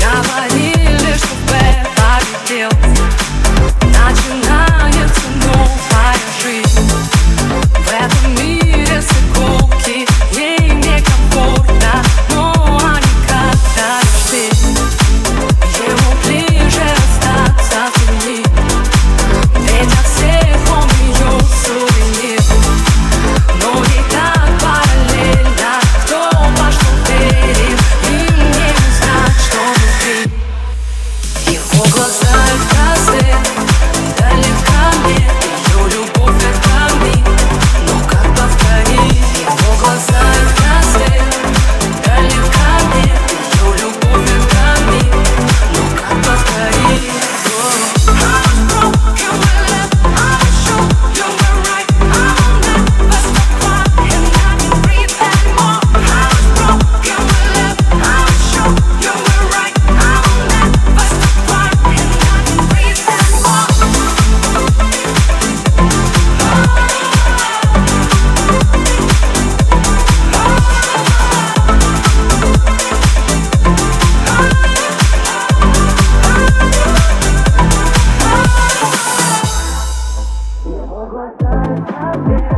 Говори love, love, love.